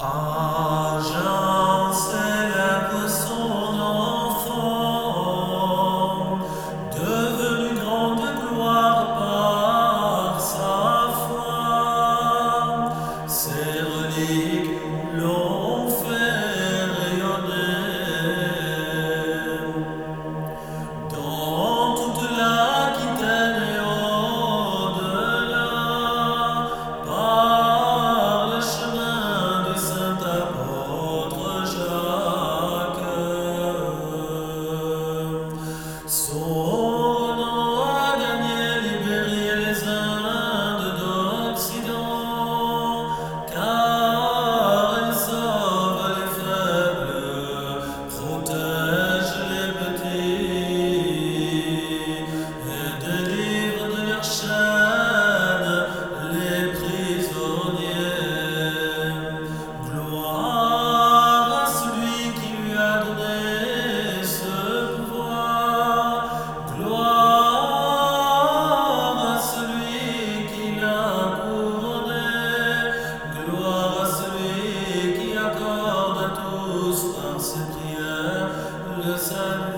啊，人。Oh. the sun.